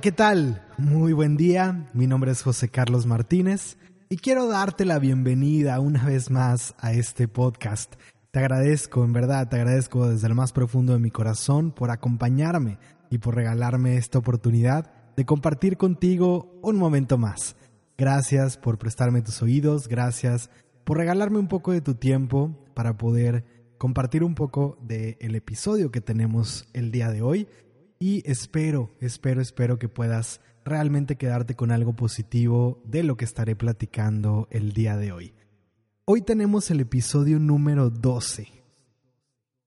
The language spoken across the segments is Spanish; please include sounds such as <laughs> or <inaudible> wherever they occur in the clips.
¿qué tal? Muy buen día, mi nombre es José Carlos Martínez y quiero darte la bienvenida una vez más a este podcast. Te agradezco, en verdad, te agradezco desde el más profundo de mi corazón por acompañarme y por regalarme esta oportunidad de compartir contigo un momento más. Gracias por prestarme tus oídos, gracias por regalarme un poco de tu tiempo para poder compartir un poco del episodio que tenemos el día de hoy y espero, espero, espero que puedas realmente quedarte con algo positivo de lo que estaré platicando el día de hoy. Hoy tenemos el episodio número 12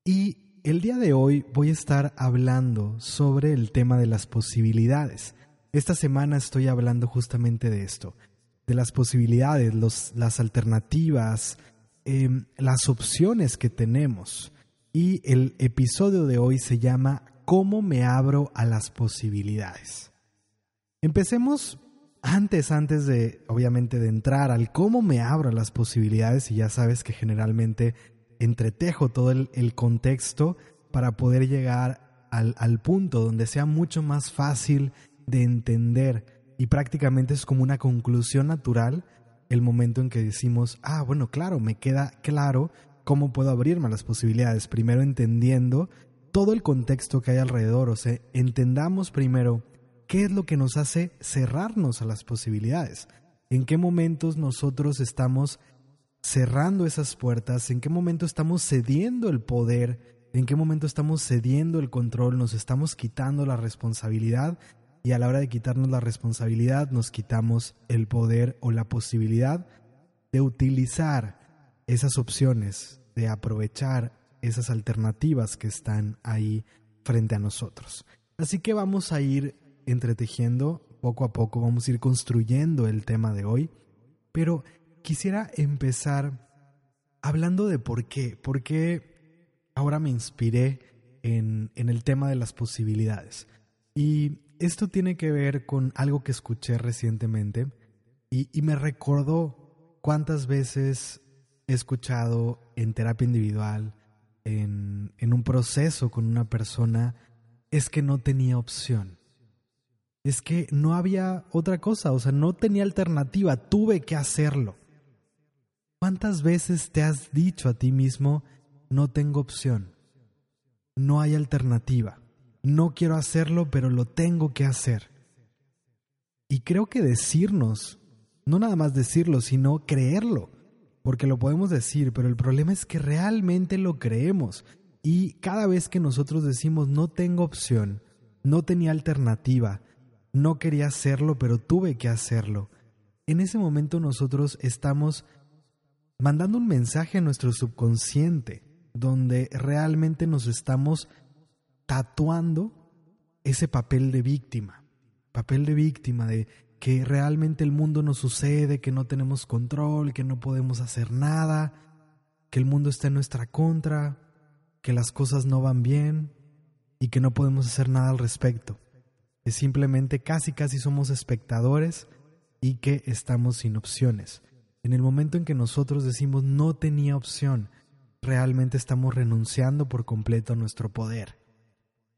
y el día de hoy voy a estar hablando sobre el tema de las posibilidades. Esta semana estoy hablando justamente de esto, de las posibilidades, los, las alternativas, em, las opciones que tenemos. Y el episodio de hoy se llama cómo me abro a las posibilidades. Empecemos antes, antes de, obviamente, de entrar al cómo me abro a las posibilidades, y ya sabes que generalmente entretejo todo el, contexto para poder llegar al, al punto donde sea mucho más fácil de entender y prácticamente es como una conclusión natural el momento en que decimos, ah, bueno, claro, me queda claro cómo puedo abrirme a las posibilidades, primero entendiendo todo el contexto que hay alrededor, o sea, entendamos primero qué es lo que nos hace cerrarnos a las posibilidades, en qué momentos nosotros estamos cerrando esas puertas, en qué momento estamos cediendo el poder, en qué momento estamos cediendo el control, nos estamos quitando la responsabilidad y a la hora de quitarnos la responsabilidad nos quitamos el poder o la posibilidad de utilizar esas opciones, de aprovechar esas alternativas que están ahí frente a nosotros. Así que vamos a ir entretejiendo poco a poco, vamos a ir construyendo el tema de hoy, pero quisiera empezar hablando de por qué, por qué ahora me inspiré en, en el tema de las posibilidades. Y esto tiene que ver con algo que escuché recientemente y, y me recordó cuántas veces he escuchado en terapia individual, en, un proceso con una persona es que no tenía opción. Es que no había otra cosa, o sea, no tenía alternativa, tuve que hacerlo. ¿Cuántas veces te has dicho a ti mismo, no tengo opción, no hay alternativa, no quiero hacerlo, pero lo tengo que hacer? Y creo que decirnos, no nada más decirlo, sino creerlo, porque lo podemos decir, pero el problema es que realmente lo creemos. Y cada vez que nosotros decimos no tengo opción, no tenía alternativa, no quería hacerlo, pero tuve que hacerlo, en ese momento nosotros estamos mandando un mensaje a nuestro subconsciente, donde realmente nos estamos tatuando ese papel de víctima, papel de víctima de que realmente el mundo no sucede, que no tenemos control, que no podemos hacer nada, que el mundo está en nuestra contra, que las cosas no van bien y que no podemos hacer nada al respecto. Es simplemente casi casi somos espectadores y que estamos sin opciones. En el momento en que nosotros decimos no tenía opción, realmente estamos renunciando por completo a nuestro poder.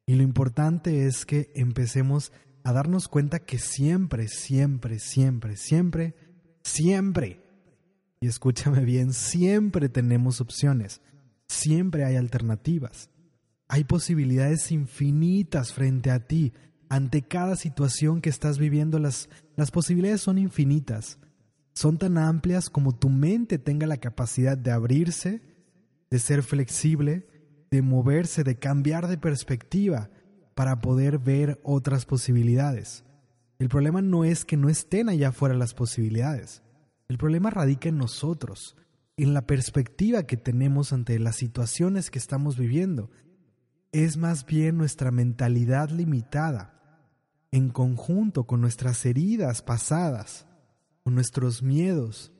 Y lo importante es que empecemos a darnos cuenta que siempre, siempre, siempre, siempre, siempre, y escúchame bien, siempre tenemos opciones, siempre hay alternativas. Hay posibilidades infinitas frente a ti. Ante cada situación que estás viviendo, las, las posibilidades son infinitas. Son tan amplias como tu mente tenga la capacidad de abrirse, de ser flexible, de moverse, de cambiar de perspectiva para poder ver otras posibilidades. El problema no es que no estén allá afuera las posibilidades. El problema radica en nosotros, en la perspectiva que tenemos ante las situaciones que estamos viviendo. Es más bien nuestra mentalidad limitada, en conjunto con nuestras heridas pasadas, con nuestros miedos,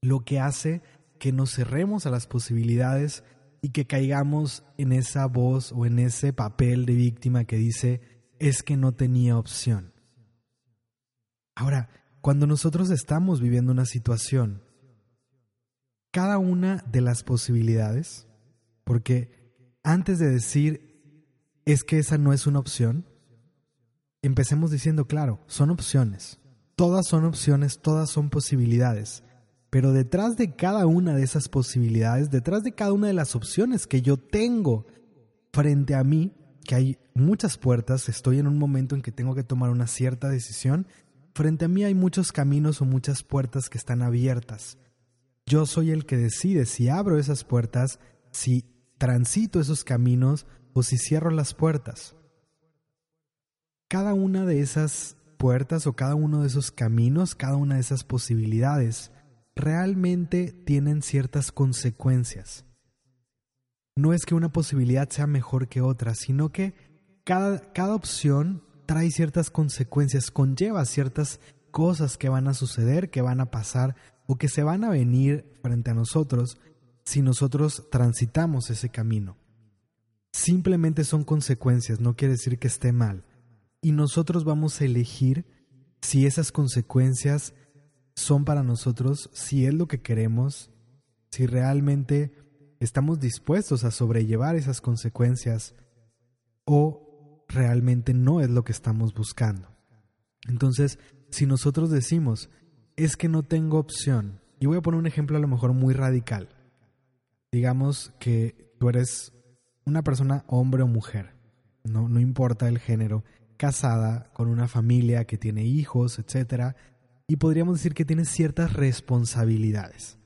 lo que hace que nos cerremos a las posibilidades y que caigamos en esa voz o en ese papel de víctima que dice es que no tenía opción. Ahora, cuando nosotros estamos viviendo una situación, cada una de las posibilidades, porque antes de decir es que esa no es una opción, empecemos diciendo, claro, son opciones. Todas son opciones, todas son posibilidades. Pero detrás de cada una de esas posibilidades, detrás de cada una de las opciones que yo tengo frente a mí, que hay muchas puertas, estoy en un momento en que tengo que tomar una cierta decisión, frente a mí hay muchos caminos o muchas puertas que están abiertas. Yo soy el que decide si abro esas puertas, si transito esos caminos o si cierro las puertas. Cada una de esas puertas o cada uno de esos caminos, cada una de esas posibilidades, realmente tienen ciertas consecuencias. No es que una posibilidad sea mejor que otra, sino que cada, cada opción trae ciertas consecuencias, conlleva ciertas cosas que van a suceder, que van a pasar o que se van a venir frente a nosotros si nosotros transitamos ese camino. Simplemente son consecuencias, no quiere decir que esté mal. Y nosotros vamos a elegir si esas consecuencias son para nosotros, si es lo que queremos, si realmente estamos dispuestos a sobrellevar esas consecuencias o realmente no es lo que estamos buscando. Entonces, si nosotros decimos, es que no tengo opción, y voy a poner un ejemplo a lo mejor muy radical. Digamos que tú eres una persona hombre o mujer, no, no importa el género, casada, con una familia que tiene hijos, etcétera, y podríamos decir que tienes ciertas responsabilidades.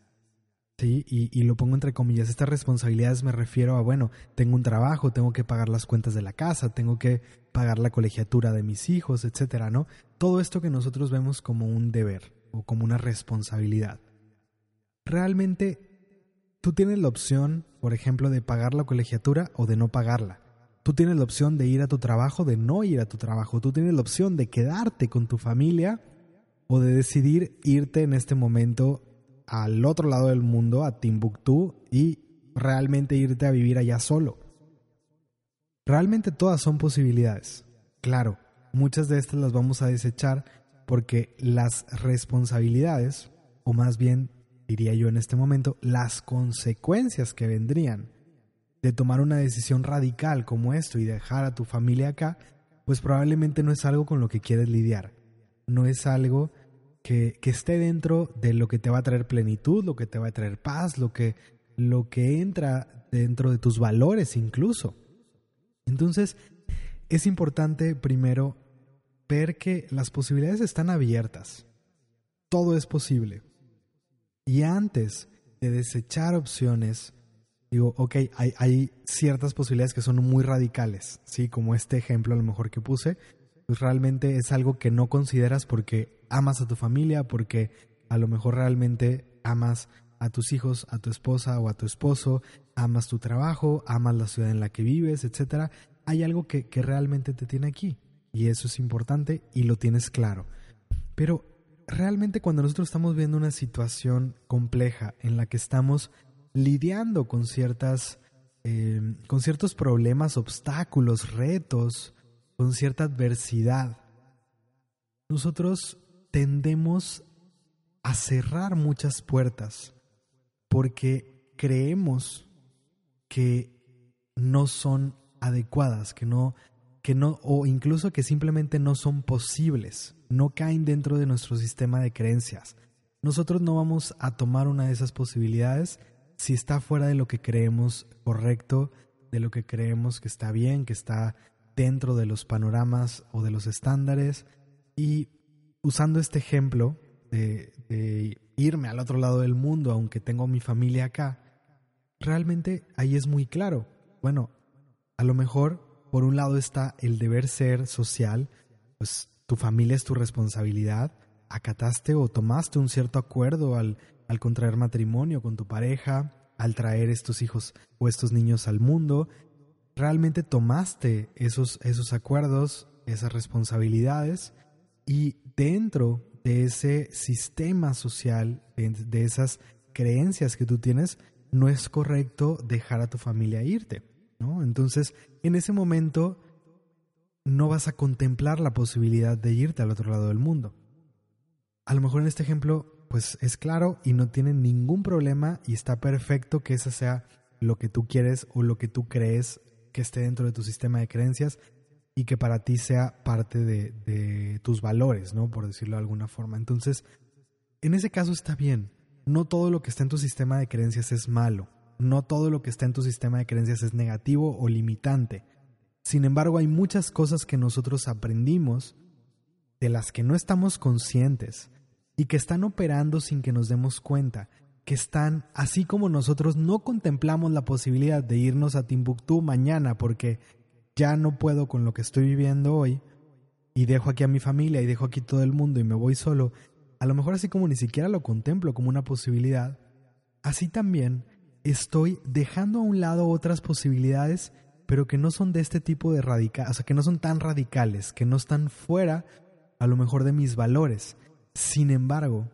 ¿Sí? Y, lo pongo entre comillas, estas responsabilidades me refiero a, bueno, tengo un trabajo, tengo que pagar las cuentas de la casa, tengo que pagar la colegiatura de mis hijos, etcétera, ¿no? Todo esto que nosotros vemos como un deber o como una responsabilidad. Realmente, tú tienes la opción, por ejemplo, de pagar la colegiatura o de no pagarla. Tú tienes la opción de ir a tu trabajo, de no ir a tu trabajo. Tú tienes la opción de quedarte con tu familia o de decidir irte en este momento al otro lado del mundo, a Timbuktu, y realmente irte a vivir allá solo. Realmente todas son posibilidades. Claro, muchas de estas las vamos a desechar porque las responsabilidades, o más bien diría yo en este momento, las consecuencias que vendrían de tomar una decisión radical como esto y dejar a tu familia acá, pues probablemente no es algo con lo que quieres lidiar. No es algo que, esté dentro de lo que te va a traer plenitud, lo que te va a traer paz, lo que, lo que entra dentro de tus valores incluso. Entonces, es importante primero ver que las posibilidades están abiertas. Todo es posible. Y antes de desechar opciones, digo, ok, hay, hay, ciertas posibilidades que son muy radicales, ¿sí? Como este ejemplo a lo mejor que puse, pues realmente es algo que no consideras porque amas a tu familia, porque a lo mejor realmente amas a tus hijos, a tu esposa o a tu esposo, amas tu trabajo, amas la ciudad en la que vives, etc. Hay algo que, que realmente te tiene aquí y eso es importante y lo tienes claro. Pero realmente cuando nosotros estamos viendo una situación compleja en la que estamos lidiando con ciertas eh, con ciertos problemas, obstáculos, retos, con cierta adversidad, nosotros tendemos a cerrar muchas puertas porque creemos que no son adecuadas, que no, que no, o incluso que simplemente no son posibles, no caen dentro de nuestro sistema de creencias. Nosotros no vamos a tomar una de esas posibilidades si está fuera de lo que creemos correcto, de lo que creemos que está bien, que está dentro de los panoramas o de los estándares. Y usando este ejemplo de, irme al otro lado del mundo, aunque tengo mi familia acá, realmente ahí es muy claro. Bueno, a lo mejor por un lado está el deber ser social, pues tu familia es tu responsabilidad, acataste o tomaste un cierto acuerdo al, al contraer matrimonio con tu pareja, al traer estos hijos o estos niños al mundo, realmente tomaste esos, esos acuerdos, esas responsabilidades y dentro de ese sistema social, de esas creencias que tú tienes, no es correcto dejar a tu familia irte, ¿no? Entonces, en ese momento no vas a contemplar la posibilidad de irte al otro lado del mundo. A lo mejor en este ejemplo, pues es claro y no tiene ningún problema y está perfecto que ese sea lo que tú quieres o lo que tú crees que esté dentro de tu sistema de creencias, y que para ti sea parte de, tus valores, ¿no? Por decirlo de alguna forma. Entonces, en ese caso está bien. No todo lo que está en tu sistema de creencias es malo. No todo lo que está en tu sistema de creencias es negativo o limitante. Sin embargo, hay muchas cosas que nosotros aprendimos de las que no estamos conscientes y que están operando sin que nos demos cuenta, que están, así como nosotros no contemplamos la posibilidad de irnos a Timbuktu mañana porque ya no puedo con lo que estoy viviendo hoy y dejo aquí a mi familia y dejo aquí todo el mundo y me voy solo, a lo mejor así como ni siquiera lo contemplo como una posibilidad, así también estoy dejando a un lado otras posibilidades, pero que no son de este tipo de radical, o sea, que no son tan radicales, que no están fuera a lo mejor de mis valores. Sin embargo,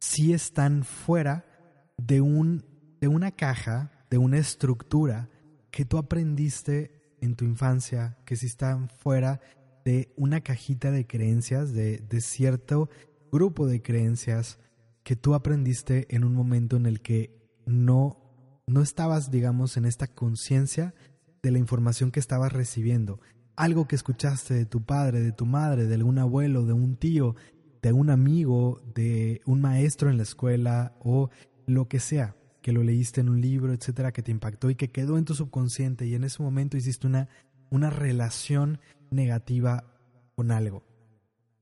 sí están fuera de un de una caja, de una estructura que tú aprendiste en tu infancia, que sí están fuera de una cajita de creencias, de, de cierto grupo de creencias que tú aprendiste en un momento en el que no, no estabas, digamos, en esta conciencia de la información que estabas recibiendo. Algo que escuchaste de tu padre, de tu madre, de algún abuelo, de un tío, de un amigo, de un maestro en la escuela o lo que sea, que lo leíste en un libro, etcétera, que te impactó y que quedó en tu subconsciente y en ese momento hiciste una, una relación negativa con algo.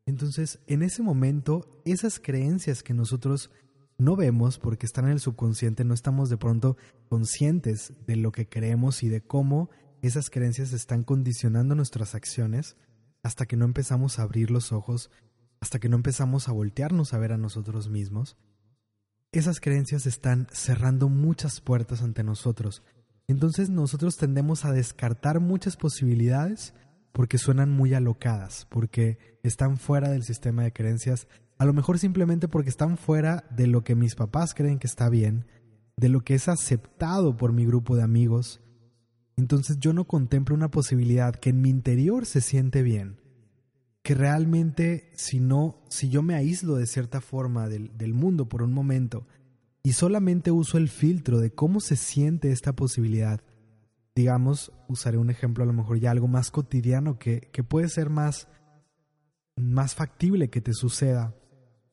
Entonces, en ese momento, esas creencias que nosotros no vemos porque están en el subconsciente, no estamos de pronto conscientes de lo que creemos y de cómo esas creencias están condicionando nuestras acciones hasta que no empezamos a abrir los ojos, hasta que no empezamos a voltearnos a ver a nosotros mismos. Esas creencias están cerrando muchas puertas ante nosotros. Entonces nosotros tendemos a descartar muchas posibilidades porque suenan muy alocadas, porque están fuera del sistema de creencias a lo mejor simplemente porque están fuera de lo que mis papás creen que está bien, de lo que es aceptado por mi grupo de amigos. Entonces yo no contemplo una posibilidad que en mi interior se siente bien, que realmente si no, si yo me aíslo de cierta forma del, del mundo por un momento y solamente uso el filtro de cómo se siente esta posibilidad, digamos, usaré un ejemplo a lo mejor ya algo más cotidiano que, que puede ser más, más factible que te suceda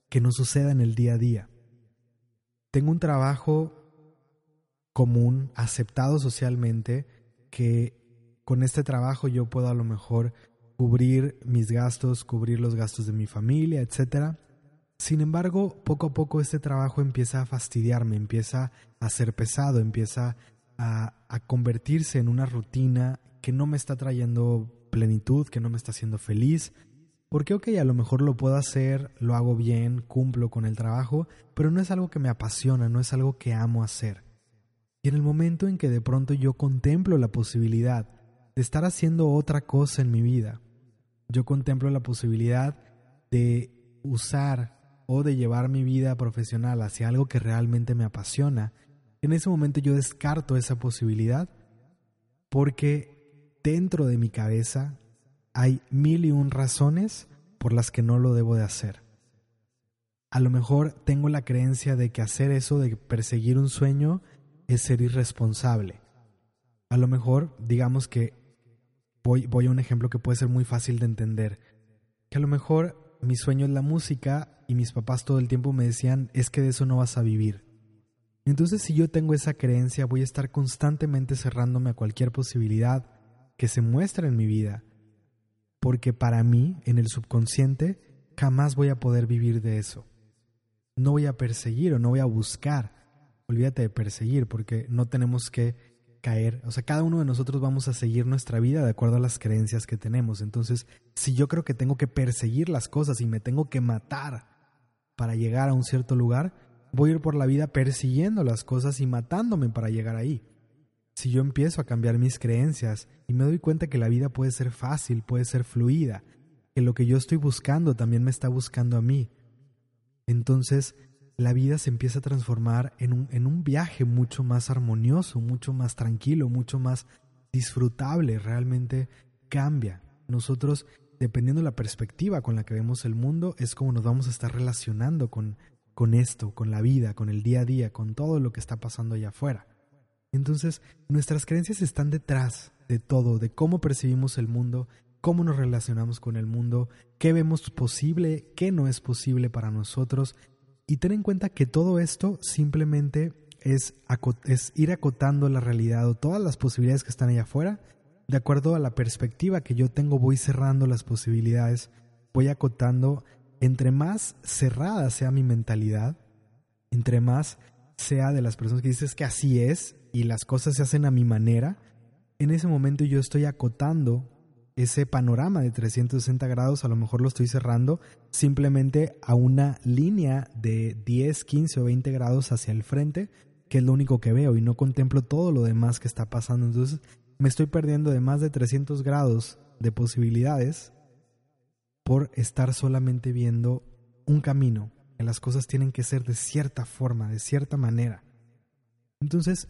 que no suceda en el día a día. Tengo un trabajo común, aceptado socialmente, que con este trabajo yo puedo a lo mejor cubrir mis gastos, cubrir los gastos de mi familia, etc. Sin embargo, poco a poco este trabajo empieza a fastidiarme, empieza a ser pesado, empieza a, a convertirse en una rutina que no me está trayendo plenitud, que no me está haciendo feliz, porque, ok, a lo mejor lo puedo hacer, lo hago bien, cumplo con el trabajo, pero no es algo que me apasiona, no es algo que amo hacer. Y en el momento en que de pronto yo contemplo la posibilidad de estar haciendo otra cosa en mi vida, yo contemplo la posibilidad de usar o de llevar mi vida profesional hacia algo que realmente me apasiona, en ese momento yo descarto esa posibilidad porque dentro de mi cabeza hay mil y un razones por las que no lo debo de hacer. A lo mejor tengo la creencia de que hacer eso, de perseguir un sueño, es ser irresponsable. A lo mejor, digamos que voy, voy a un ejemplo que puede ser muy fácil de entender, que a lo mejor mi sueño es la música y mis papás todo el tiempo me decían, es que de eso no vas a vivir. Entonces si yo tengo esa creencia, voy a estar constantemente cerrándome a cualquier posibilidad que se muestre en mi vida porque para mí, en el subconsciente, jamás voy a poder vivir de eso. No voy a perseguir o no voy a buscar. Olvídate de perseguir, porque no tenemos que caer. O sea, cada uno de nosotros vamos a seguir nuestra vida de acuerdo a las creencias que tenemos. Entonces, si yo creo que tengo que perseguir las cosas y me tengo que matar para llegar a un cierto lugar, voy a ir por la vida persiguiendo las cosas y matándome para llegar ahí si yo empiezo a cambiar mis creencias y me doy cuenta que la vida puede ser fácil, puede ser fluida, que lo que yo estoy buscando también me está buscando a mí, entonces la vida se empieza a transformar en un, en un viaje mucho más armonioso, mucho más tranquilo, mucho más disfrutable, realmente cambia. Nosotros, dependiendo de la perspectiva con la que vemos el mundo, es como nos vamos a estar relacionando con, con esto, con la vida, con el día a día, con todo lo que está pasando allá afuera. Entonces, nuestras creencias están detrás de todo, de cómo percibimos el mundo, cómo nos relacionamos con el mundo, qué vemos posible, qué no es posible para nosotros. Y ten en cuenta que todo esto simplemente es, es ir acotando la realidad o todas las posibilidades que están allá afuera. De acuerdo a la perspectiva que yo tengo, voy cerrando las posibilidades, voy acotando. Entre más cerrada sea mi mentalidad, entre más sea de las personas que dices que así es y las cosas se hacen a mi manera, en ese momento yo estoy acotando ese panorama de 360 grados, a lo mejor lo estoy cerrando simplemente a una línea de 10, 15 o 20 grados hacia el frente, que es lo único que veo y no contemplo todo lo demás que está pasando. Entonces me estoy perdiendo de más de 300 grados de posibilidades por estar solamente viendo un camino, que las cosas tienen que ser de cierta forma, de cierta manera. Entonces,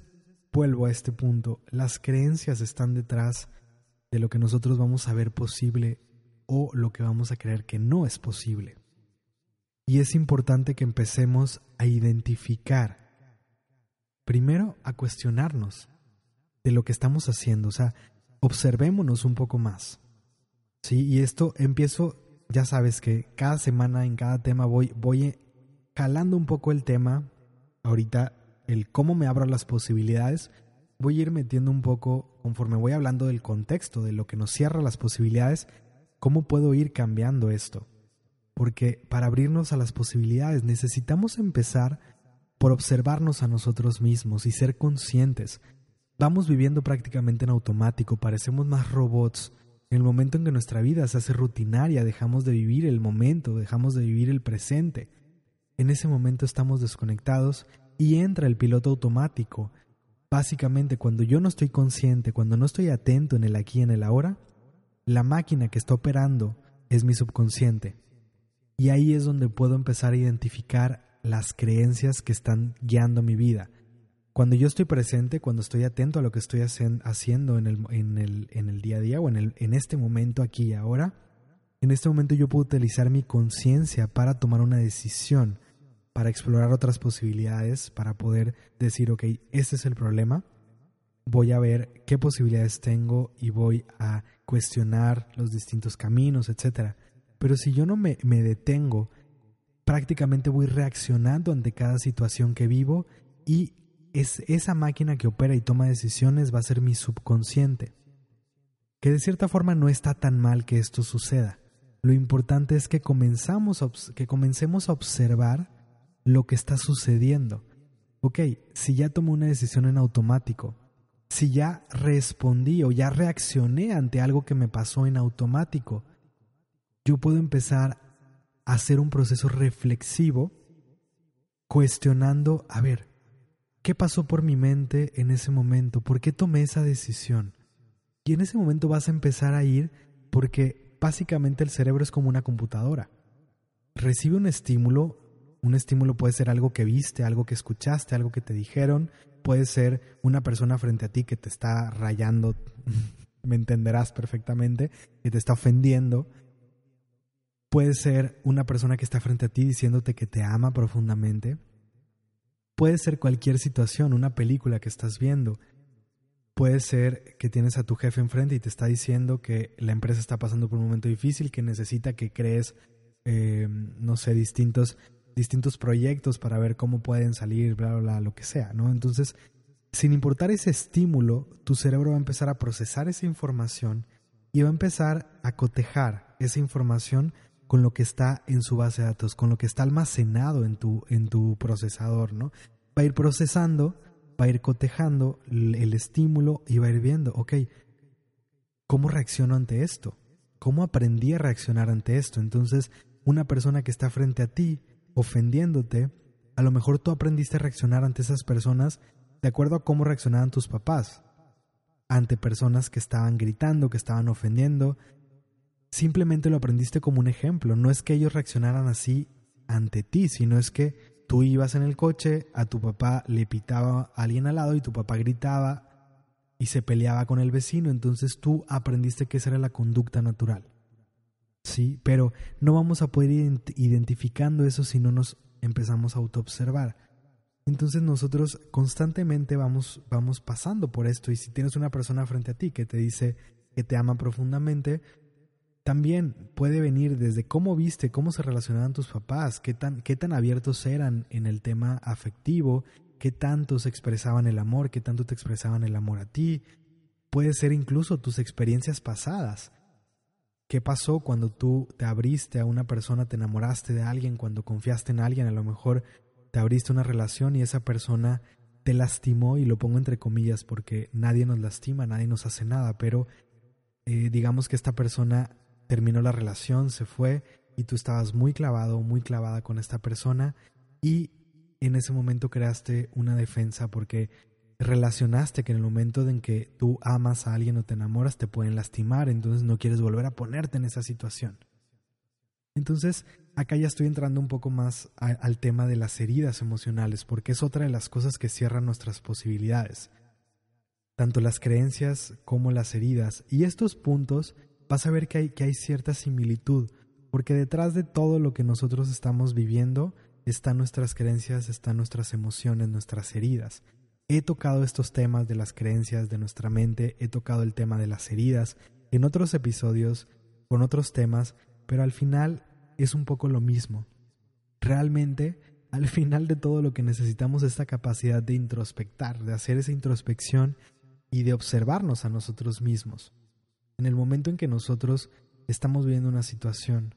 vuelvo a este punto, las creencias están detrás de lo que nosotros vamos a ver posible o lo que vamos a creer que no es posible. Y es importante que empecemos a identificar, primero a cuestionarnos de lo que estamos haciendo, o sea, observémonos un poco más. Sí, y esto empiezo, ya sabes que cada semana en cada tema voy voy jalando un poco el tema. Ahorita el cómo me abro las posibilidades, voy a ir metiendo un poco, conforme voy hablando del contexto, de lo que nos cierra las posibilidades, cómo puedo ir cambiando esto. Porque para abrirnos a las posibilidades necesitamos empezar por observarnos a nosotros mismos y ser conscientes. Vamos viviendo prácticamente en automático, parecemos más robots. En el momento en que nuestra vida se hace rutinaria, dejamos de vivir el momento, dejamos de vivir el presente. En ese momento estamos desconectados y entra el piloto automático. Básicamente, cuando yo no estoy consciente, cuando no estoy atento en el aquí y en el ahora, la máquina que está operando es mi subconsciente. Y ahí es donde puedo empezar a identificar las creencias que están guiando mi vida. Cuando yo estoy presente, cuando estoy atento a lo que estoy haciendo en el, día a día o en este momento aquí y ahora, en este momento yo puedo utilizar mi conciencia para tomar una decisión para explorar otras posibilidades, para poder decir, ok, este es el problema, voy a ver qué posibilidades tengo y voy a cuestionar los distintos caminos, etc. Pero si yo no me, me detengo, prácticamente voy reaccionando ante cada situación que vivo y es esa máquina que opera y toma decisiones va a ser mi subconsciente. Que de cierta forma no está tan mal que esto suceda. Lo importante es que, comenzamos que comencemos a observar lo que está sucediendo. Ok, si ya tomé una decisión en automático, si ya respondí o ya reaccioné ante algo que me pasó en automático, yo puedo empezar a hacer un proceso reflexivo cuestionando, a ver, ¿qué pasó por mi mente en ese momento? ¿Por qué tomé esa decisión? Y en ese momento vas a empezar a ir porque básicamente el cerebro es como una computadora. Recibe un estímulo un estímulo puede ser algo que viste, algo que escuchaste, algo que te dijeron, puede ser una persona frente a ti que te está rayando, <laughs> me entenderás perfectamente, que te está ofendiendo. Puede ser una persona que está frente a ti diciéndote que te ama profundamente. Puede ser cualquier situación, una película que estás viendo. Puede ser que tienes a tu jefe enfrente y te está diciendo que la empresa está pasando por un momento difícil, que necesita que crees, eh, no sé, distintos distintos proyectos para ver cómo pueden salir, bla, bla, lo que sea, ¿no? Entonces, sin importar ese estímulo, tu cerebro va a empezar a procesar esa información y va a empezar a cotejar esa información con lo que está en su base de datos, con lo que está almacenado en tu, en tu procesador, ¿no? Va a ir procesando, va a ir cotejando el estímulo y va a ir viendo, ok, ¿cómo reacciono ante esto? ¿Cómo aprendí a reaccionar ante esto? Entonces, una persona que está frente a ti ofendiéndote, a lo mejor tú aprendiste a reaccionar ante esas personas de acuerdo a cómo reaccionaban tus papás, ante personas que estaban gritando, que estaban ofendiendo. Simplemente lo aprendiste como un ejemplo, no es que ellos reaccionaran así ante ti, sino es que tú ibas en el coche, a tu papá le pitaba a alguien al lado y tu papá gritaba y se peleaba con el vecino, entonces tú aprendiste que esa era la conducta natural. Sí, pero no vamos a poder ir identificando eso si no nos empezamos a autoobservar. Entonces nosotros constantemente vamos, vamos pasando por esto y si tienes una persona frente a ti que te dice que te ama profundamente, también puede venir desde cómo viste, cómo se relacionaban tus papás, qué tan, qué tan abiertos eran en el tema afectivo, qué tanto se expresaban el amor, qué tanto te expresaban el amor a ti. Puede ser incluso tus experiencias pasadas. ¿Qué pasó cuando tú te abriste a una persona, te enamoraste de alguien, cuando confiaste en alguien, a lo mejor te abriste una relación y esa persona te lastimó, y lo pongo entre comillas porque nadie nos lastima, nadie nos hace nada, pero eh, digamos que esta persona terminó la relación, se fue y tú estabas muy clavado, muy clavada con esta persona y en ese momento creaste una defensa porque relacionaste que en el momento en que tú amas a alguien o te enamoras te pueden lastimar, entonces no quieres volver a ponerte en esa situación. Entonces, acá ya estoy entrando un poco más al tema de las heridas emocionales, porque es otra de las cosas que cierran nuestras posibilidades. Tanto las creencias como las heridas. Y estos puntos vas a ver que hay, que hay cierta similitud, porque detrás de todo lo que nosotros estamos viviendo están nuestras creencias, están nuestras emociones, nuestras heridas. He tocado estos temas de las creencias de nuestra mente, he tocado el tema de las heridas en otros episodios, con otros temas, pero al final es un poco lo mismo. Realmente, al final de todo lo que necesitamos es esta capacidad de introspectar, de hacer esa introspección y de observarnos a nosotros mismos. En el momento en que nosotros estamos viviendo una situación,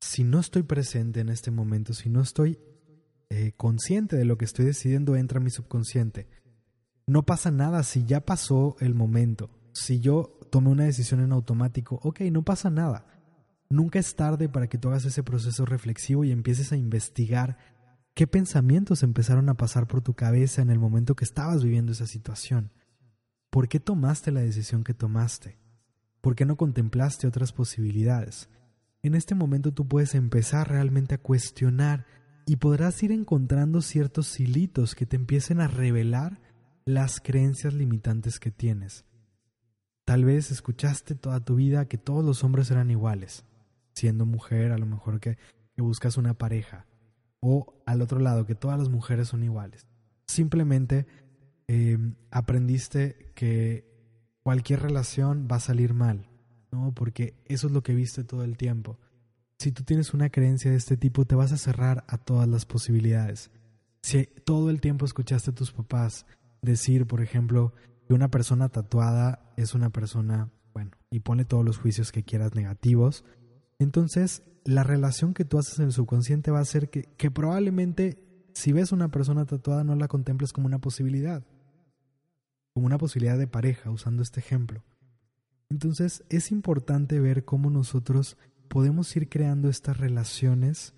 si no estoy presente en este momento, si no estoy eh, consciente de lo que estoy decidiendo, entra mi subconsciente. No pasa nada si ya pasó el momento. Si yo tomé una decisión en automático, ok, no pasa nada. Nunca es tarde para que tú hagas ese proceso reflexivo y empieces a investigar qué pensamientos empezaron a pasar por tu cabeza en el momento que estabas viviendo esa situación. ¿Por qué tomaste la decisión que tomaste? ¿Por qué no contemplaste otras posibilidades? En este momento tú puedes empezar realmente a cuestionar y podrás ir encontrando ciertos hilitos que te empiecen a revelar las creencias limitantes que tienes. Tal vez escuchaste toda tu vida que todos los hombres eran iguales siendo mujer, a lo mejor que, buscas una pareja. O al otro lado, que todas las mujeres son iguales. Simplemente eh, aprendiste que cualquier relación va a salir mal, ¿no? Porque eso es lo que viste todo el tiempo. Si tú tienes una creencia de este tipo, te vas a cerrar a todas las posibilidades. Si todo el tiempo escuchaste a tus papás decir, por ejemplo, que una persona tatuada es una persona, bueno, y pone todos los juicios que quieras negativos, entonces, la relación que tú haces en el subconsciente va a ser que, que probablemente si ves una persona tatuada no la contemples como una posibilidad, como una posibilidad de pareja, usando este ejemplo. Entonces, es importante ver cómo nosotros podemos ir creando estas relaciones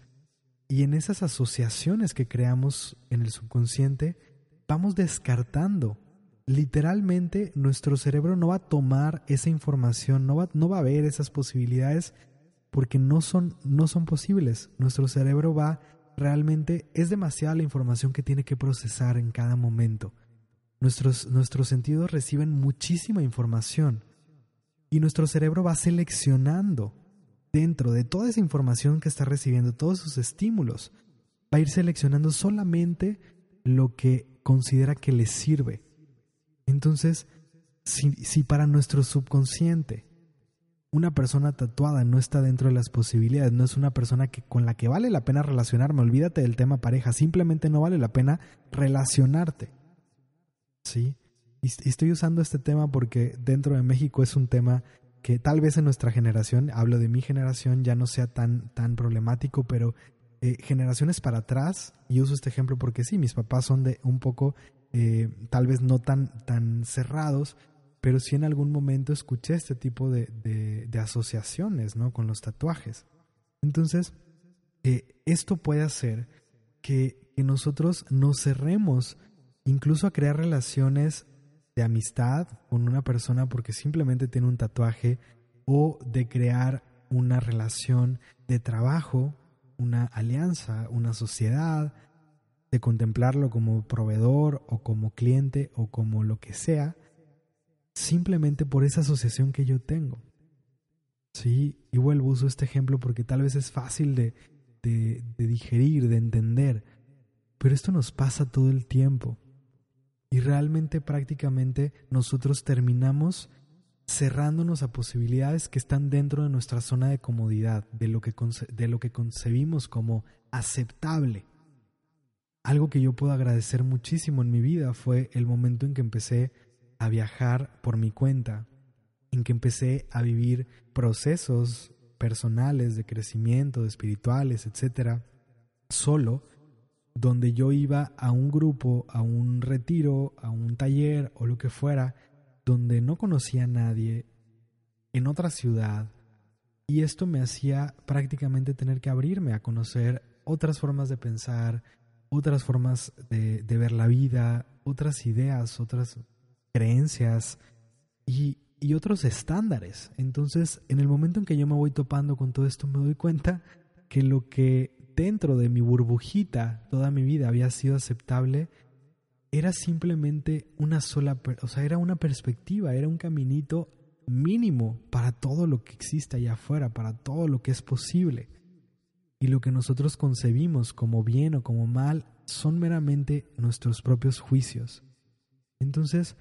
y en esas asociaciones que creamos en el subconsciente, vamos descartando. Literalmente, nuestro cerebro no va a tomar esa información, no va, no va a ver esas posibilidades porque no son, no son posibles. Nuestro cerebro va realmente, es demasiada la información que tiene que procesar en cada momento. Nuestros, nuestros sentidos reciben muchísima información y nuestro cerebro va seleccionando dentro de toda esa información que está recibiendo, todos sus estímulos, va a ir seleccionando solamente lo que considera que le sirve. Entonces, si, si para nuestro subconsciente una persona tatuada no está dentro de las posibilidades, no es una persona que, con la que vale la pena relacionarme, olvídate del tema pareja, simplemente no vale la pena relacionarte. ¿Sí? Y, estoy usando este tema porque dentro de México es un tema que tal vez en nuestra generación, hablo de mi generación, ya no sea tan, tan problemático, pero eh, generaciones para atrás, y uso este ejemplo porque sí, mis papás son de un poco, eh, tal vez no tan, tan cerrados, pero sí en algún momento escuché este tipo de, de, asociaciones ¿no? con los tatuajes. Entonces, eh, esto puede hacer que, que nosotros nos cerremos incluso a crear relaciones de amistad con una persona porque simplemente tiene un tatuaje o de crear una relación de trabajo, una alianza, una sociedad, de contemplarlo como proveedor o como cliente o como lo que sea, simplemente por esa asociación que yo tengo. Sí, y vuelvo, uso este ejemplo porque tal vez es fácil de, de, digerir, de entender, pero esto nos pasa todo el tiempo. Y realmente prácticamente nosotros terminamos cerrándonos a posibilidades que están dentro de nuestra zona de comodidad, de lo que, de lo que concebimos como aceptable. Algo que yo puedo agradecer muchísimo en mi vida fue el momento en que empecé a viajar por mi cuenta, en que empecé a vivir procesos personales de crecimiento, de espirituales, etcétera, solo, donde yo iba a un grupo, a un retiro, a un taller o lo que fuera, donde no conocía a nadie, en otra ciudad, y esto me hacía prácticamente tener que abrirme a conocer otras formas de pensar, otras formas de, ver la vida, otras ideas, otras creencias y, y otros estándares. Entonces, en el momento en que yo me voy topando con todo esto, me doy cuenta que lo que dentro de mi burbujita toda mi vida había sido aceptable, era simplemente una sola, o sea, era una perspectiva, era un caminito mínimo para todo lo que existe allá afuera, para todo lo que es posible. Y lo que nosotros concebimos como bien o como mal son meramente nuestros propios juicios. Entonces,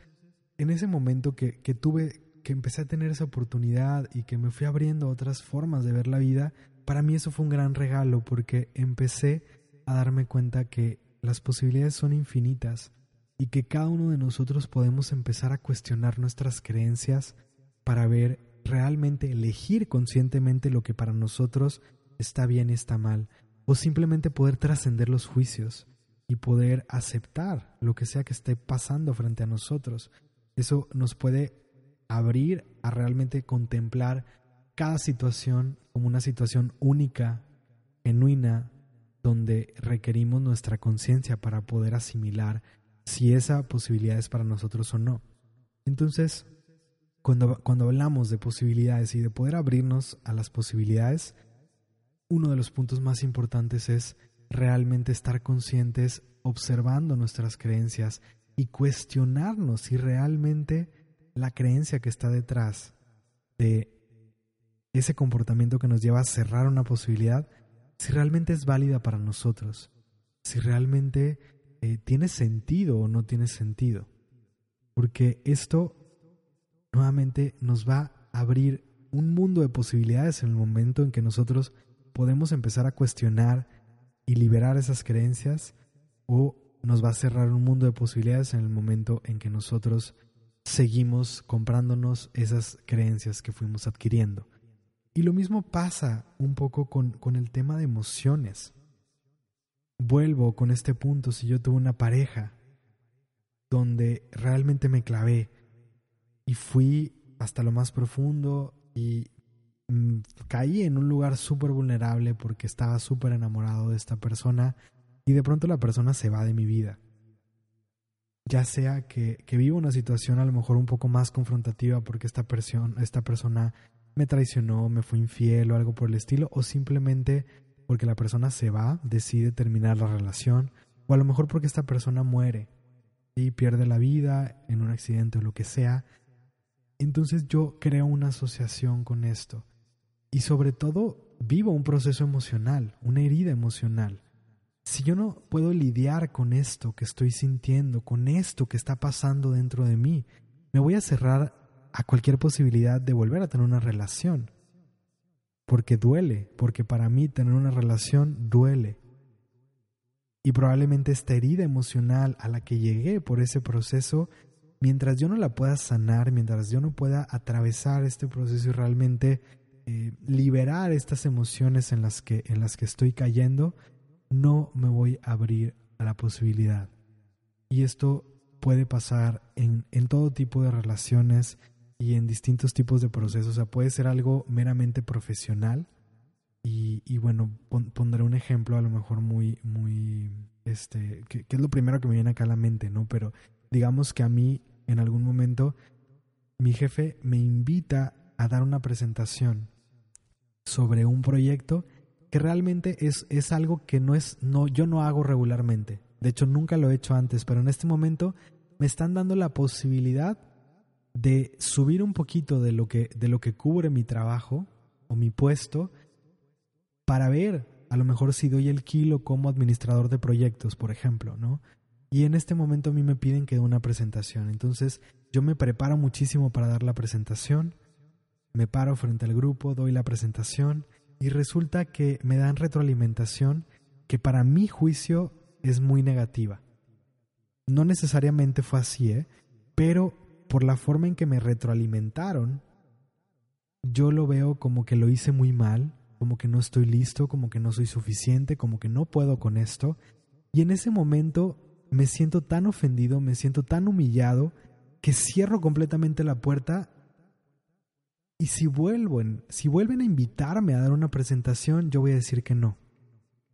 en ese momento que, que tuve, que empecé a tener esa oportunidad y que me fui abriendo otras formas de ver la vida, para mí eso fue un gran regalo porque empecé a darme cuenta que las posibilidades son infinitas y que cada uno de nosotros podemos empezar a cuestionar nuestras creencias para ver realmente elegir conscientemente lo que para nosotros está bien y está mal, o simplemente poder trascender los juicios y poder aceptar lo que sea que esté pasando frente a nosotros. Eso nos puede abrir a realmente contemplar cada situación como una situación única, genuina, donde requerimos nuestra conciencia para poder asimilar si esa posibilidad es para nosotros o no. Entonces, cuando, cuando hablamos de posibilidades y de poder abrirnos a las posibilidades, uno de los puntos más importantes es realmente estar conscientes observando nuestras creencias y cuestionarnos si realmente la creencia que está detrás de ese comportamiento que nos lleva a cerrar una posibilidad, si realmente es válida para nosotros, si realmente eh, tiene sentido o no tiene sentido. Porque esto nuevamente nos va a abrir un mundo de posibilidades en el momento en que nosotros podemos empezar a cuestionar y liberar esas creencias o nos va a cerrar un mundo de posibilidades en el momento en que nosotros seguimos comprándonos esas creencias que fuimos adquiriendo. Y lo mismo pasa un poco con, con el tema de emociones. Vuelvo con este punto, si yo tuve una pareja donde realmente me clavé y fui hasta lo más profundo y mm, caí en un lugar súper vulnerable porque estaba súper enamorado de esta persona y de pronto la persona se va de mi vida. Ya sea que, que vivo una situación a lo mejor un poco más confrontativa porque esta, persona, esta persona me traicionó, me fue infiel o algo por el estilo, o simplemente porque la persona se va, decide terminar la relación, o a lo mejor porque esta persona muere y pierde la vida en un accidente o lo que sea. Entonces yo creo una asociación con esto y sobre todo vivo un proceso emocional, una herida emocional. Si yo no puedo lidiar con esto que estoy sintiendo, con esto que está pasando dentro de mí, me voy a cerrar a cualquier posibilidad de volver a tener una relación. Porque duele, porque para mí tener una relación duele. Y probablemente esta herida emocional a la que llegué por ese proceso, mientras yo no la pueda sanar, mientras yo no pueda atravesar este proceso y realmente eh, liberar estas emociones en las, que, en las que estoy cayendo, no me voy a abrir a la posibilidad. Y esto puede pasar en, en todo tipo de relaciones, y en distintos tipos de procesos. O sea, puede ser algo meramente profesional. Y, y bueno, pondré un ejemplo a lo mejor muy, muy, este, que, es lo primero que me viene acá a la mente, ¿no? Pero digamos que a mí, en algún momento, mi jefe me invita a dar una presentación sobre un proyecto que realmente es, es algo que no es, no, yo no hago regularmente. De hecho, nunca lo he hecho antes, pero en este momento me están dando la posibilidad de subir un poquito de lo que, de lo que cubre mi trabajo o mi puesto para ver a lo mejor si doy el kilo como administrador de proyectos, por ejemplo, ¿no? Y en este momento a mí me piden que dé una presentación. Entonces yo me preparo muchísimo para dar la presentación. Me paro frente al grupo, doy la presentación y resulta que me dan retroalimentación que para mi juicio es muy negativa. No necesariamente fue así, ¿eh? pero por la forma en que me retroalimentaron, yo lo veo como que lo hice muy mal, como que no estoy listo, como que no soy suficiente, como que no puedo con esto. Y en ese momento me siento tan ofendido, me siento tan humillado, que cierro completamente la puerta y si vuelven, si vuelven a invitarme a dar una presentación, yo voy a decir que no.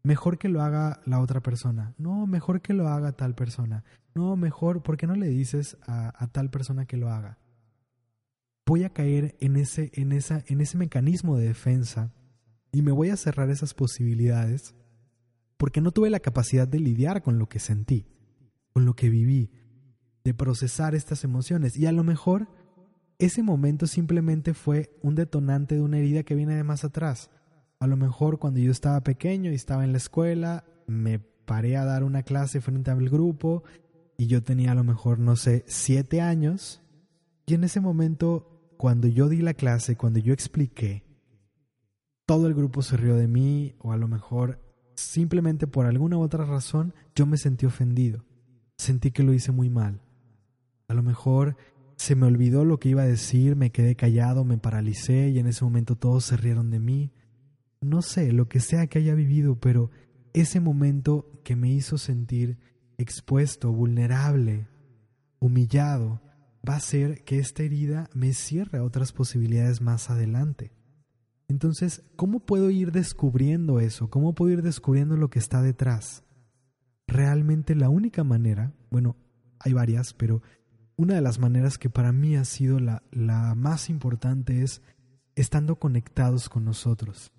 Mejor que lo haga la otra persona. No, mejor que lo haga tal persona. No, mejor, ¿por qué no le dices a, tal persona que lo haga? Voy a caer en ese, en, esa, en ese mecanismo de defensa y me voy a cerrar esas posibilidades porque no tuve la capacidad de lidiar con lo que sentí, con lo que viví, de procesar estas emociones. Y a lo mejor ese momento simplemente fue un detonante de una herida que viene de más atrás. A lo mejor cuando yo estaba pequeño y estaba en la escuela, me paré a dar una clase frente al grupo y yo tenía a lo mejor, no sé, siete años. Y en ese momento, cuando yo di la clase, cuando yo expliqué, todo el grupo se rió de mí o a lo mejor simplemente por alguna u otra razón yo me sentí ofendido. Sentí que lo hice muy mal. A lo mejor se me olvidó lo que iba a decir, me quedé callado, me paralicé y en ese momento todos se rieron de mí. No sé, lo que sea que haya vivido, pero ese momento que me hizo sentir expuesto, vulnerable, humillado, va a ser que esta herida me cierre a otras posibilidades más adelante. Entonces, ¿cómo puedo ir descubriendo eso? ¿Cómo puedo ir descubriendo lo que está detrás? Realmente la única manera, bueno, hay varias, pero una de las maneras que para mí ha sido la, la más importante es estando conectados con nosotros.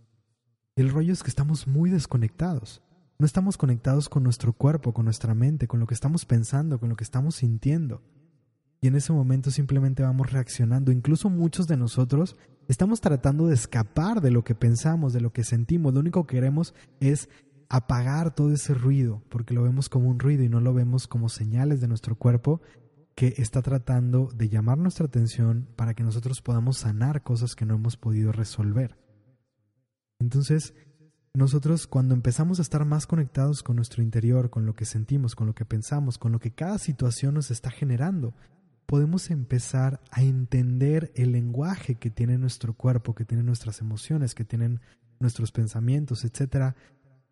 El rollo es que estamos muy desconectados. No estamos conectados con nuestro cuerpo, con nuestra mente, con lo que estamos pensando, con lo que estamos sintiendo. Y en ese momento simplemente vamos reaccionando. Incluso muchos de nosotros estamos tratando de escapar de lo que pensamos, de lo que sentimos. Lo único que queremos es apagar todo ese ruido, porque lo vemos como un ruido y no lo vemos como señales de nuestro cuerpo que está tratando de llamar nuestra atención para que nosotros podamos sanar cosas que no hemos podido resolver. Entonces, nosotros cuando empezamos a estar más conectados con nuestro interior, con lo que sentimos, con lo que pensamos, con lo que cada situación nos está generando, podemos empezar a entender el lenguaje que tiene nuestro cuerpo, que tienen nuestras emociones, que tienen nuestros pensamientos, etcétera,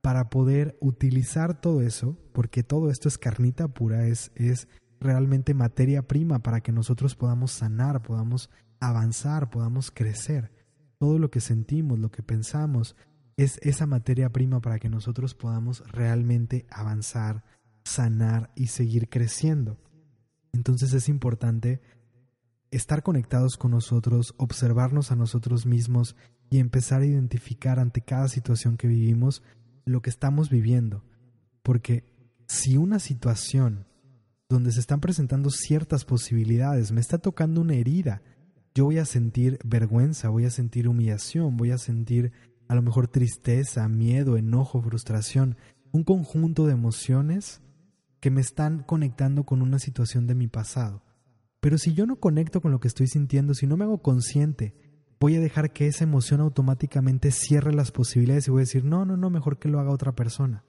para poder utilizar todo eso, porque todo esto es carnita pura, es, es realmente materia prima para que nosotros podamos sanar, podamos avanzar, podamos crecer. Todo lo que sentimos, lo que pensamos, es esa materia prima para que nosotros podamos realmente avanzar, sanar y seguir creciendo. Entonces es importante estar conectados con nosotros, observarnos a nosotros mismos y empezar a identificar ante cada situación que vivimos lo que estamos viviendo. Porque si una situación donde se están presentando ciertas posibilidades, me está tocando una herida, yo voy a sentir vergüenza, voy a sentir humillación, voy a sentir a lo mejor tristeza, miedo, enojo, frustración, un conjunto de emociones que me están conectando con una situación de mi pasado. Pero si yo no conecto con lo que estoy sintiendo, si no me hago consciente, voy a dejar que esa emoción automáticamente cierre las posibilidades y voy a decir, no, no, no, mejor que lo haga otra persona.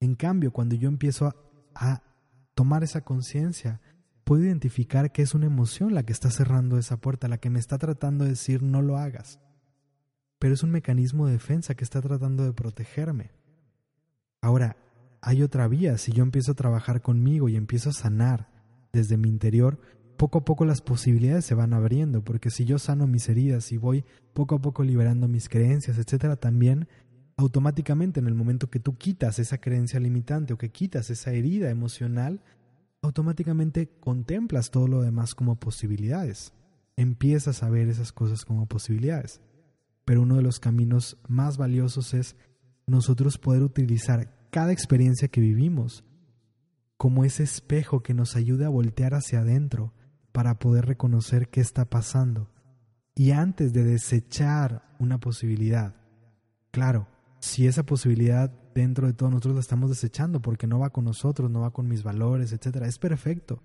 En cambio, cuando yo empiezo a, a tomar esa conciencia, puedo identificar que es una emoción la que está cerrando esa puerta, la que me está tratando de decir no lo hagas. Pero es un mecanismo de defensa que está tratando de protegerme. Ahora, hay otra vía. Si yo empiezo a trabajar conmigo y empiezo a sanar desde mi interior, poco a poco las posibilidades se van abriendo, porque si yo sano mis heridas y voy poco a poco liberando mis creencias, etcétera, también automáticamente en el momento que tú quitas esa creencia limitante o que quitas esa herida emocional, automáticamente contemplas todo lo demás como posibilidades. Empiezas a ver esas cosas como posibilidades. Pero uno de los caminos más valiosos es nosotros poder utilizar cada experiencia que vivimos como ese espejo que nos ayude a voltear hacia adentro para poder reconocer qué está pasando. Y antes de desechar una posibilidad, claro, si esa posibilidad dentro de todos nosotros la estamos desechando porque no va con nosotros, no va con mis valores, etc. Es perfecto.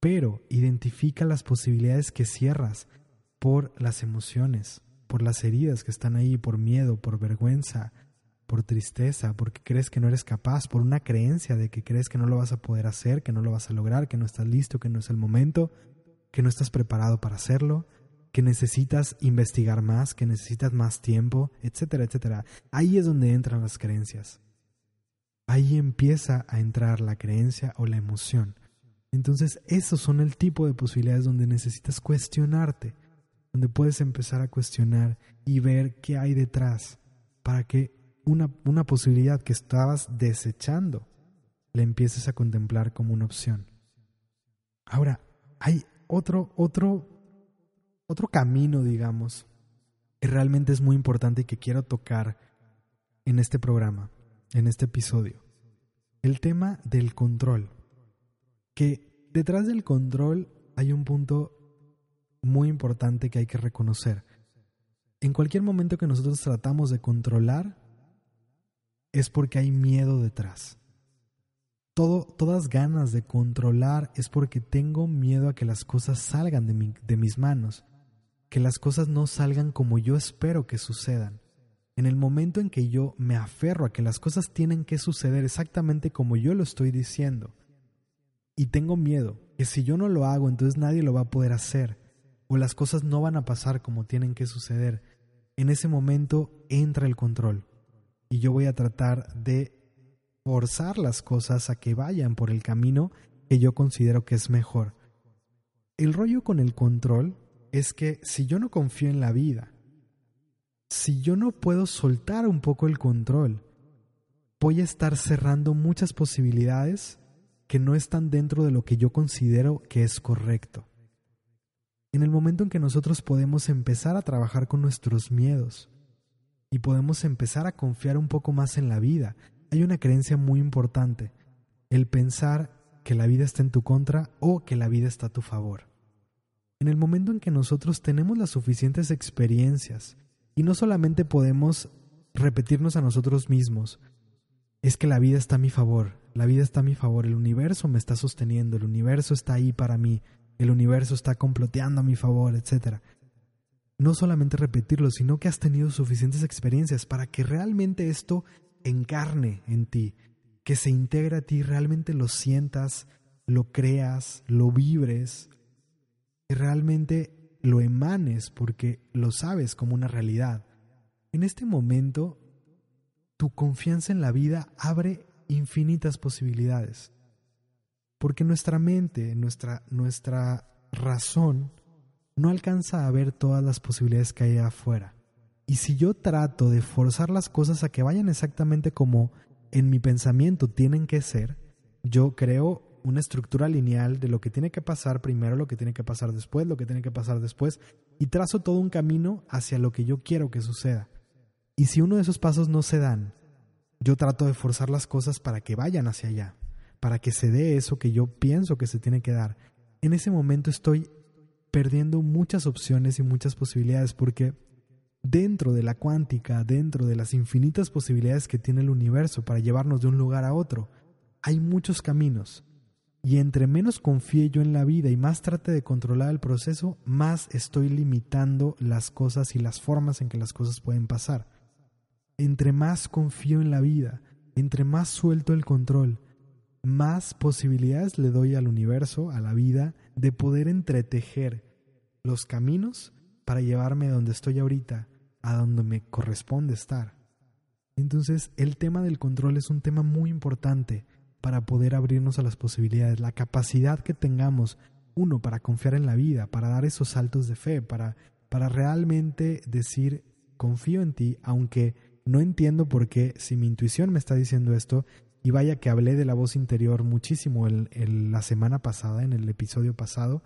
Pero identifica las posibilidades que cierras por las emociones, por las heridas que están ahí, por miedo, por vergüenza, por tristeza, porque crees que no eres capaz, por una creencia de que crees que no lo vas a poder hacer, que no lo vas a lograr, que no estás listo, que no es el momento, que no estás preparado para hacerlo, que necesitas investigar más, que necesitas más tiempo, etcétera, etcétera. Ahí es donde entran las creencias. Ahí empieza a entrar la creencia o la emoción. Entonces, esos son el tipo de posibilidades donde necesitas cuestionarte, donde puedes empezar a cuestionar y ver qué hay detrás para que una, posibilidad que estabas desechando, la empieces a contemplar como una opción. Ahora, hay otro, otro, otro camino, digamos, que realmente es muy importante y que quiero tocar en este programa, en este episodio. El tema del control. Que detrás del control hay un punto muy importante que hay que reconocer. En cualquier momento que nosotros tratamos de controlar, es porque hay miedo detrás. Todo, todas ganas de controlar es porque tengo miedo a que las cosas salgan de, de mis manos, que las cosas no salgan como yo espero que sucedan. En el momento en que yo me aferro a que las cosas tienen que suceder exactamente como yo lo estoy diciendo, y tengo miedo que si yo no lo hago entonces nadie lo va a poder hacer, o las cosas no van a pasar como tienen que suceder, en ese momento entra el control y yo voy a tratar de forzar las cosas a que vayan por el camino que yo considero que es mejor. El rollo con el control es que si yo no confío en la vida, si yo no puedo soltar un poco el control, voy a estar cerrando muchas posibilidades que no están dentro de lo que yo considero que es correcto. En el momento en que nosotros podemos empezar a trabajar con nuestros miedos, y podemos empezar a confiar un poco más en la vida. Hay una creencia muy importante, el pensar que la vida está en tu contra o que la vida está a tu favor. En el momento en que nosotros tenemos las suficientes experiencias y no solamente podemos repetirnos a nosotros mismos, es que la vida está a mi favor, la vida está a mi favor, el universo me está sosteniendo, el universo está ahí para mí, el universo está comploteando a mi favor, etc no solamente repetirlo, sino que has tenido suficientes experiencias para que realmente esto encarne en ti, que se integre a ti, realmente lo sientas, lo creas, lo vibres, realmente lo emanes porque lo sabes como una realidad. En este momento, tu confianza en la vida abre infinitas posibilidades. Porque nuestra mente, nuestra, nuestra razón, no alcanza a ver todas las posibilidades que hay afuera. Y si yo trato de forzar las cosas a que vayan exactamente como en mi pensamiento tienen que ser, yo creo una estructura lineal de lo que tiene que pasar primero, lo que tiene que pasar después, lo que tiene que pasar después, y trazo todo un camino hacia lo que yo quiero que suceda. Y si uno de esos pasos no se dan, yo trato de forzar las cosas para que vayan hacia allá, para que se dé eso que yo pienso que se tiene que dar. En ese momento estoy perdiendo muchas opciones y muchas posibilidades porque dentro de la cuántica, dentro de las infinitas posibilidades que tiene el universo para llevarnos de un lugar a otro, hay muchos caminos. Y entre menos confíe yo en la vida y más trate de controlar el proceso, más estoy limitando las cosas y las formas en que las cosas pueden pasar. Entre más confío en la vida, entre más suelto el control, más posibilidades le doy al universo, a la vida, de poder entretejer los caminos para llevarme a donde estoy ahorita, a donde me corresponde estar. Entonces, el tema del control es un tema muy importante para poder abrirnos a las posibilidades, la capacidad que tengamos, uno, para confiar en la vida, para dar esos saltos de fe, para, para realmente decir, confío en ti, aunque no entiendo por qué, si mi intuición me está diciendo esto, y vaya que hablé de la voz interior muchísimo el, la semana pasada, en el episodio pasado.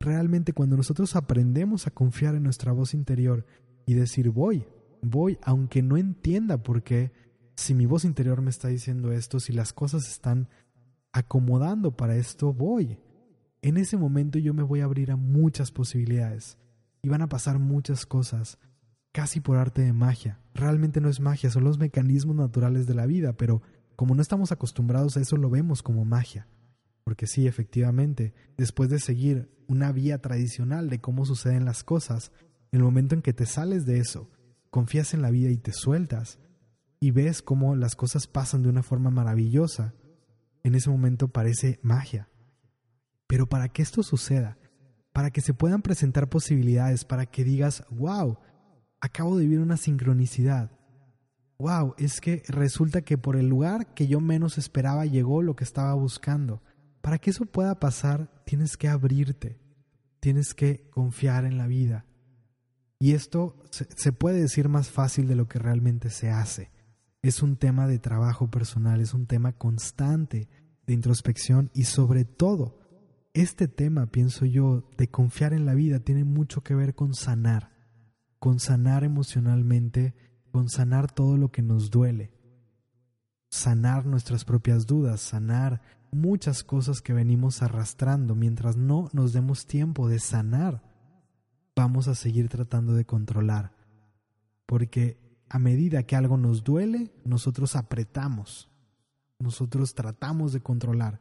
Realmente cuando nosotros aprendemos a confiar en nuestra voz interior y decir voy, voy, aunque no entienda por qué, si mi voz interior me está diciendo esto, si las cosas están acomodando para esto, voy. En ese momento yo me voy a abrir a muchas posibilidades y van a pasar muchas cosas casi por arte de magia. Realmente no es magia, son los mecanismos naturales de la vida, pero como no estamos acostumbrados a eso, lo vemos como magia. Porque sí, efectivamente, después de seguir una vía tradicional de cómo suceden las cosas, el momento en que te sales de eso, confías en la vida y te sueltas, y ves cómo las cosas pasan de una forma maravillosa, en ese momento parece magia. Pero para que esto suceda, para que se puedan presentar posibilidades, para que digas, wow, acabo de vivir una sincronicidad. Wow, es que resulta que por el lugar que yo menos esperaba llegó lo que estaba buscando. Para que eso pueda pasar, tienes que abrirte, tienes que confiar en la vida. Y esto se, puede decir más fácil de lo que realmente se hace. Es un tema de trabajo personal, es un tema constante de introspección y sobre todo, este tema, pienso yo, de confiar en la vida tiene mucho que ver con sanar, con sanar emocionalmente, con sanar todo lo que nos duele, sanar nuestras propias dudas, sanar muchas cosas que venimos arrastrando mientras no nos demos tiempo de sanar. Vamos a seguir tratando de controlar, porque a medida que algo nos duele, nosotros apretamos, nosotros tratamos de controlar.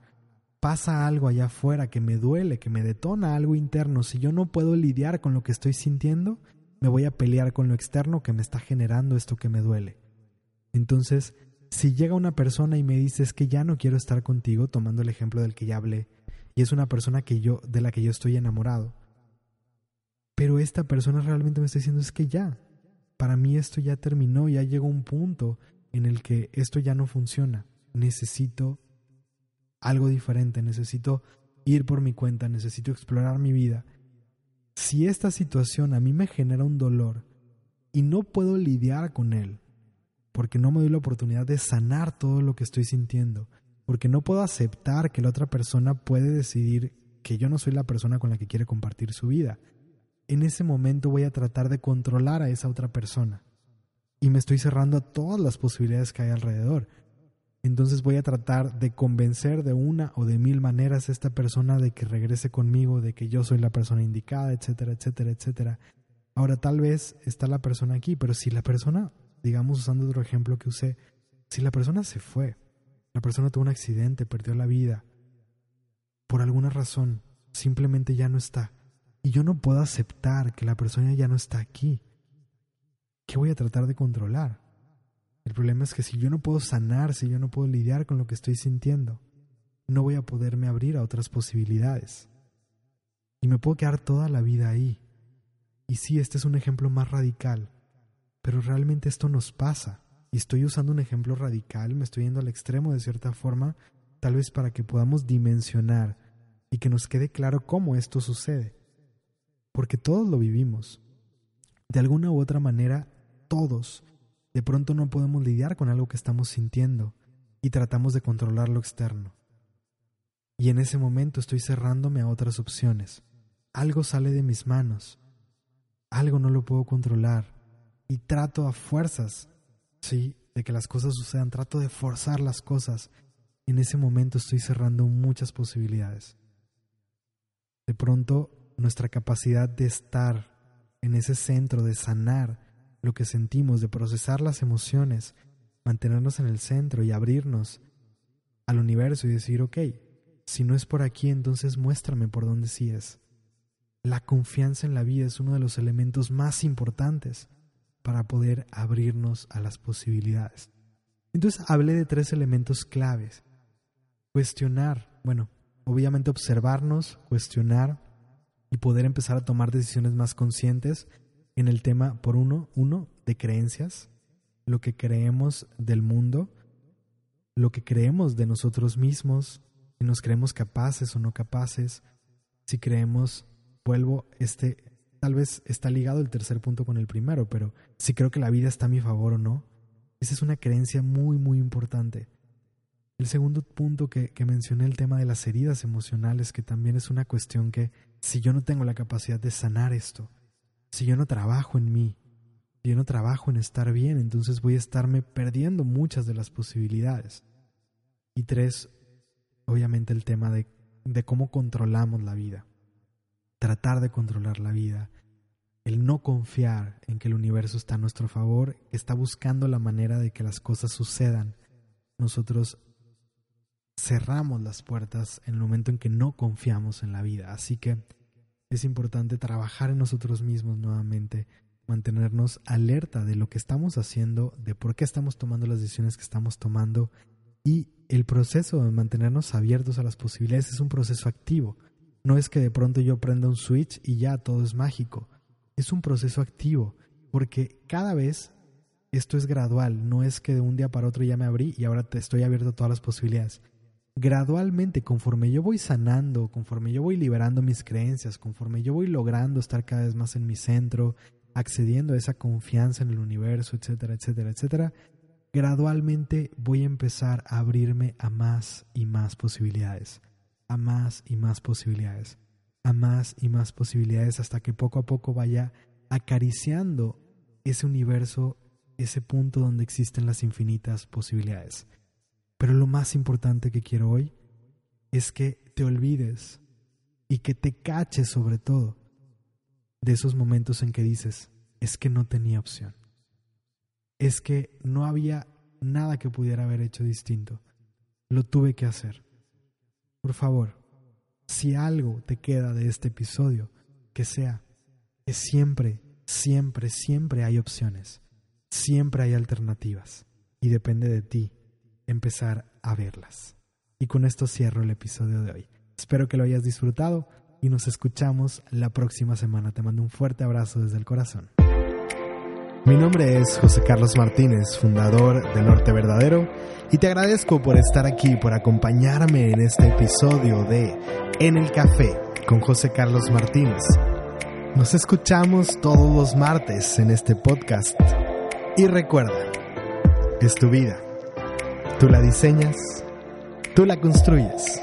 Pasa algo allá afuera que me duele, que me detona algo interno. Si yo no puedo lidiar con lo que estoy sintiendo, me voy a pelear con lo externo que me está generando esto que me duele. Entonces, si llega una persona y me dice es que ya no quiero estar contigo, tomando el ejemplo del que ya hablé, y es una persona que yo, de la que yo estoy enamorado, pero esta persona realmente me está diciendo es que ya, para mí esto ya terminó, ya llegó un punto en el que esto ya no funciona, necesito algo diferente, necesito ir por mi cuenta, necesito explorar mi vida. Si esta situación a mí me genera un dolor y no puedo lidiar con él, porque no me doy la oportunidad de sanar todo lo que estoy sintiendo, porque no puedo aceptar que la otra persona puede decidir que yo no soy la persona con la que quiere compartir su vida. En ese momento voy a tratar de controlar a esa otra persona y me estoy cerrando a todas las posibilidades que hay alrededor. Entonces voy a tratar de convencer de una o de mil maneras a esta persona de que regrese conmigo, de que yo soy la persona indicada, etcétera, etcétera, etcétera. Ahora tal vez está la persona aquí, pero si la persona digamos usando otro ejemplo que usé, si la persona se fue, la persona tuvo un accidente, perdió la vida, por alguna razón, simplemente ya no está, y yo no puedo aceptar que la persona ya no está aquí, ¿qué voy a tratar de controlar? El problema es que si yo no puedo sanar, si yo no puedo lidiar con lo que estoy sintiendo, no voy a poderme abrir a otras posibilidades. Y me puedo quedar toda la vida ahí. Y sí, este es un ejemplo más radical, pero realmente esto nos pasa. Y estoy usando un ejemplo radical, me estoy yendo al extremo de cierta forma, tal vez para que podamos dimensionar y que nos quede claro cómo esto sucede. Porque todos lo vivimos. De alguna u otra manera, todos. De pronto no podemos lidiar con algo que estamos sintiendo y tratamos de controlar lo externo. Y en ese momento estoy cerrándome a otras opciones. Algo sale de mis manos. Algo no lo puedo controlar y trato a fuerzas, sí, de que las cosas sucedan, trato de forzar las cosas. En ese momento estoy cerrando muchas posibilidades. De pronto, nuestra capacidad de estar en ese centro, de sanar lo que sentimos, de procesar las emociones, mantenernos en el centro y abrirnos al universo y decir, ok, si no es por aquí, entonces muéstrame por dónde sí es. La confianza en la vida es uno de los elementos más importantes para poder abrirnos a las posibilidades. Entonces hablé de tres elementos claves. Cuestionar, bueno, obviamente observarnos, cuestionar y poder empezar a tomar decisiones más conscientes en el tema, por uno, uno, de creencias, lo que creemos del mundo, lo que creemos de nosotros mismos, si nos creemos capaces o no capaces, si creemos, vuelvo, este, tal vez está ligado el tercer punto con el primero, pero si creo que la vida está a mi favor o no, esa es una creencia muy, muy importante. El segundo punto que, que mencioné, el tema de las heridas emocionales, que también es una cuestión que si yo no tengo la capacidad de sanar esto, si yo no trabajo en mí, si yo no trabajo en estar bien, entonces voy a estarme perdiendo muchas de las posibilidades. Y tres, obviamente el tema de, de cómo controlamos la vida. Tratar de controlar la vida, el no confiar en que el universo está a nuestro favor, está buscando la manera de que las cosas sucedan, nosotros cerramos las puertas en el momento en que no confiamos en la vida. Así que es importante trabajar en nosotros mismos nuevamente, mantenernos alerta de lo que estamos haciendo, de por qué estamos tomando las decisiones que estamos tomando y el proceso de mantenernos abiertos a las posibilidades es un proceso activo. No es que de pronto yo prenda un switch y ya todo es mágico. Es un proceso activo, porque cada vez esto es gradual, no es que de un día para otro ya me abrí y ahora te estoy abierto a todas las posibilidades. Gradualmente, conforme yo voy sanando, conforme yo voy liberando mis creencias, conforme yo voy logrando estar cada vez más en mi centro, accediendo a esa confianza en el universo, etcétera, etcétera, etcétera, gradualmente voy a empezar a abrirme a más y más posibilidades, a más y más posibilidades, a más y más posibilidades hasta que poco a poco vaya acariciando ese universo, ese punto donde existen las infinitas posibilidades. Pero lo más importante que quiero hoy es que te olvides y que te caches sobre todo de esos momentos en que dices, es que no tenía opción es que no había nada que pudiera haber hecho distinto. Lo tuve que hacer. Por favor, si algo te queda de este episodio, que sea que siempre, siempre, siempre hay opciones, siempre hay alternativas y depende de ti empezar a verlas. Y con esto cierro el episodio de hoy. Espero que lo hayas disfrutado y nos escuchamos la próxima semana. Te mando un fuerte abrazo desde el corazón. Mi nombre es José Carlos Martínez, fundador de Norte Verdadero, y te agradezco por estar aquí, por acompañarme en este episodio de En el Café con José Carlos Martínez. Nos escuchamos todos los martes en este podcast. Y recuerda, es tu vida. Tú la diseñas, tú la construyes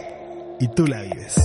y tú la vives.